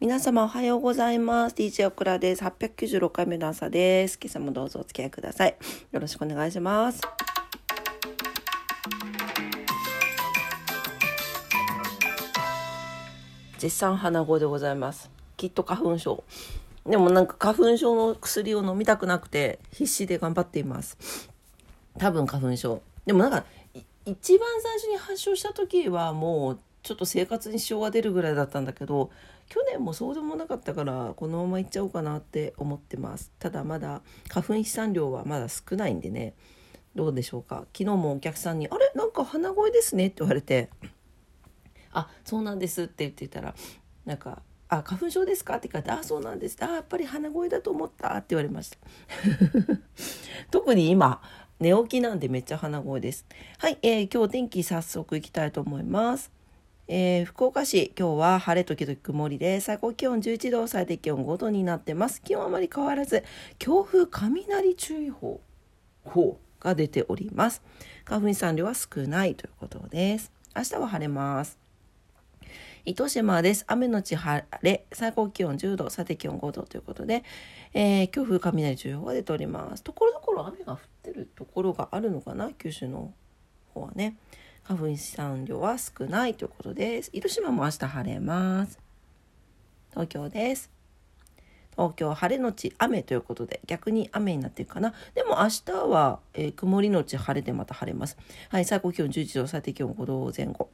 皆様おはようございます。DJ オクラです。896回目の朝です。今朝もどうぞお付き合いください。よろしくお願いします。絶賛鼻声でございます。きっと花粉症。でもなんか花粉症の薬を飲みたくなくて必死で頑張っています。多分花粉症。でもなんか一番最初に発症した時はもうちょっと生活に支障が出るぐらいだったんだけど去年もそうでもなかったからこのままいっちゃおうかなって思ってます。ただまだ花粉飛散量はまだ少ないんでね。どうでしょうか。昨日もお客さんに「あれ？なんか鼻声ですね」って言われて「あそうなんです」って言ってたらなんか「あ花粉症ですか?」って言われて「あそうなんです」あやっぱり鼻声だと思った」って言われました。特に今寝起きなんでめっちゃ鼻声です。はい、えー、今日天気早速いきたいと思います。えー、福岡市、今日は晴れ時々曇りで、最高気温11度、最低気温5度になってます。気温あまり変わらず、強風雷注意報が出ております。花粉飛散量は少ないということです。明日は晴れます。糸島です。雨のち晴れ、最高気温10度、最低気温5度ということで、えー、強風雷注意報が出ております。ところどころ雨が降ってるところがあるのかな、九州の方はね。花粉飛散量は少ないということです。糸島も明日晴れます。東京です。東京晴れのち雨ということで逆に雨になっていくかな。でも明日は、えー、曇りのち晴れでまた晴れます。はい、最高気温11度、最低気温5度前後。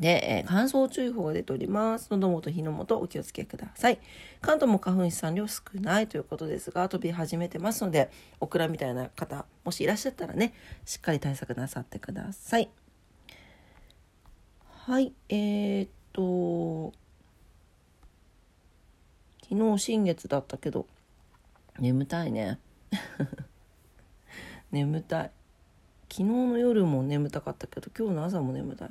で、えー、乾燥注意報が出ております。喉元、火の元、お気をつけください。関東も花粉飛散量少ないということですが、飛び始めてますので、オクラみたいな方、もしいらっしゃったらね、しっかり対策なさってください。はいえー、っと昨日新月だったけど眠たいね。眠たい。昨日の夜も眠たかったけど今日の朝も眠たい。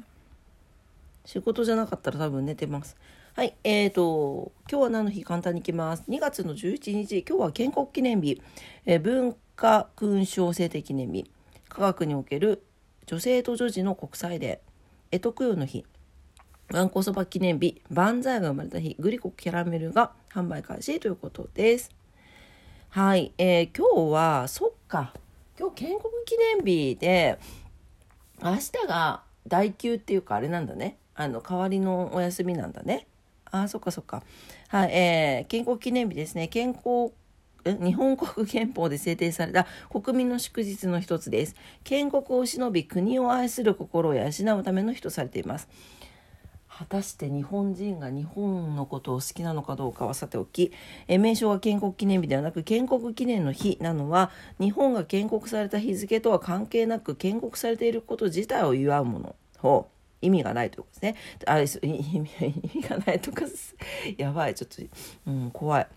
仕事じゃなかったら多分寝てます。はいえーと今日は何の日簡単にいきます。2月の11日今日は建国記念日、え、文化勲章制定記念日。科学における女性と女児の国際デー。江戸供養の日、わんこそば記念日、万歳が生まれた日、グリコキャラメルが販売開始ということです。はい、えー、今日は、そっか、今日建国記念日で、明日が第9っていうかあれなんだね。あの、代わりのお休みなんだね。あ、そっかそっか。はい、えー、建国記念日ですね。健康日本国憲法で制定された国民の祝日の一つです。建国を忍び国を愛する心を養うための日とされています。果たして日本人が日本のことを好きなのかどうかはさておき、え名称は建国記念日ではなく建国記念の日なのは日本が建国された日付とは関係なく建国されていること自体を祝うものを意味がないということですね。あ意味がないとかやばいちょっと、うん、怖い。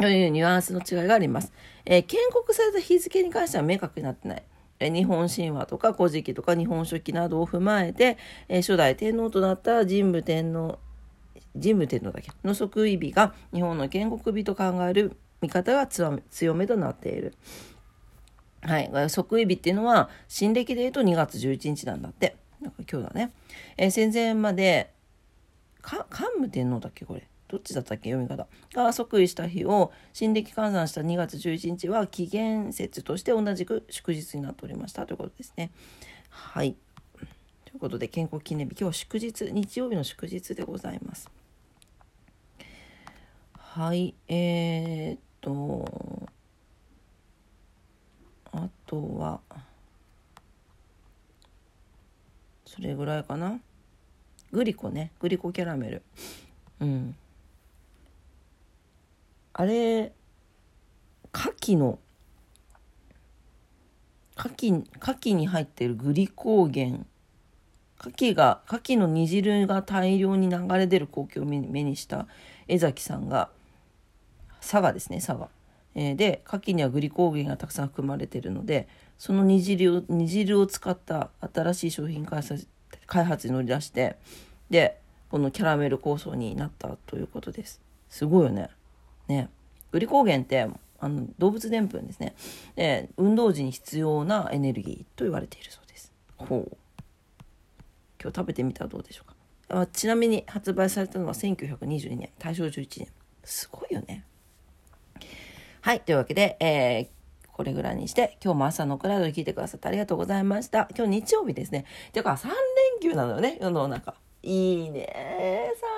というニュアンスの違いがあります。えー、建国された日付に関しては明確になってない。え日本神話とか古事記とか日本書紀などを踏まえて、えー、初代天皇となった神武天皇神武天皇だけ？の即位日が日本の建国日と考える見方が強めとなっている。はい、即位日っていうのは新暦で言うと2月11日なんだって。なんか今日だね。えー、戦前まで桓武天皇だっけ？これ。どっちだったっけ？読み方。が即位した日を新暦換算した2月11日は紀元節として同じく祝日になっておりましたということですね。はい。ということで健康記念日今日祝日日曜日の祝日でございます。はい。えー、っとあとはそれぐらいかな。グリコね。グリコキャラメル。うん。あれ牡蠣の牡蠣牡蠣に入ってるグリコーゲン。牡蠣が牡蠣の煮汁が大量に流れ出る光景を目にした江崎さんが佐賀ですね佐賀、えー、で牡蠣にはグリコーゲンがたくさん含まれているのでその煮汁を煮汁を使った新しい商品開発開発に乗り出してでこのキャラメル構想になったということです。すごいよね。ね、グリコーゲンってあの動物でんぷんですねで運動時に必要なエネルギーと言われているそうですほう今日食べてみたらどうでしょうかあちなみに発売されたのは1922年大正11年すごいよねはいというわけで、えーこれぐらいにして、今日も朝のクラウドに聞いてくださってありがとうございました。今日日曜日ですね。ていうか3連休なのよね、世の中。いいね。3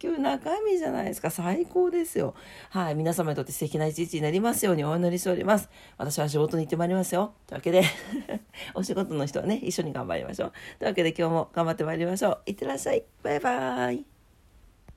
連休中身じゃないですか。最高ですよ。はい。皆様にとって素敵な一日になりますようにお祈りしております。私は仕事に行ってまいりますよ。というわけで お仕事の人はね、一緒に頑張りましょう。というわけで今日も頑張ってまいりましょう。いってらっしゃい。バイバーイ。